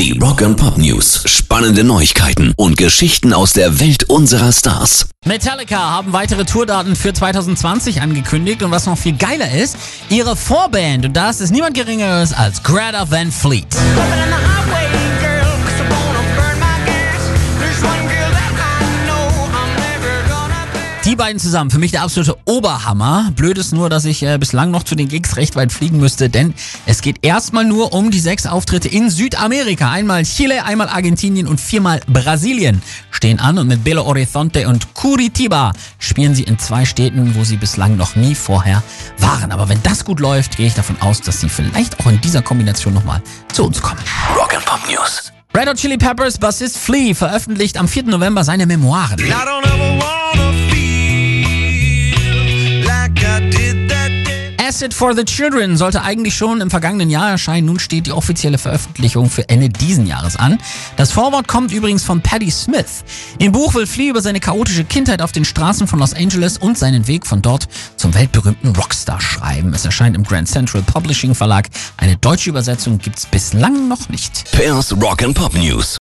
Die Rock and Pop News. Spannende Neuigkeiten und Geschichten aus der Welt unserer Stars. Metallica haben weitere Tourdaten für 2020 angekündigt und was noch viel geiler ist, ihre Vorband und das ist niemand geringeres als Greta Van Fleet. Die beiden zusammen, für mich der absolute Oberhammer. Blöd ist nur, dass ich äh, bislang noch zu den Gigs recht weit fliegen müsste, denn es geht erstmal nur um die sechs Auftritte in Südamerika. Einmal Chile, einmal Argentinien und viermal Brasilien stehen an und mit Belo Horizonte und Curitiba spielen sie in zwei Städten, wo sie bislang noch nie vorher waren. Aber wenn das gut läuft, gehe ich davon aus, dass sie vielleicht auch in dieser Kombination nochmal zu uns kommen. Rock and Pop News. Red Hot Chili Peppers Bassist Flea veröffentlicht am 4. November seine Memoiren. Acid for the Children sollte eigentlich schon im vergangenen Jahr erscheinen. Nun steht die offizielle Veröffentlichung für Ende diesen Jahres an. Das Vorwort kommt übrigens von Paddy Smith. Im Buch will Flea über seine chaotische Kindheit auf den Straßen von Los Angeles und seinen Weg von dort zum weltberühmten Rockstar schreiben. Es erscheint im Grand Central Publishing Verlag. Eine deutsche Übersetzung gibt's bislang noch nicht. Pairs Rock and Pop News.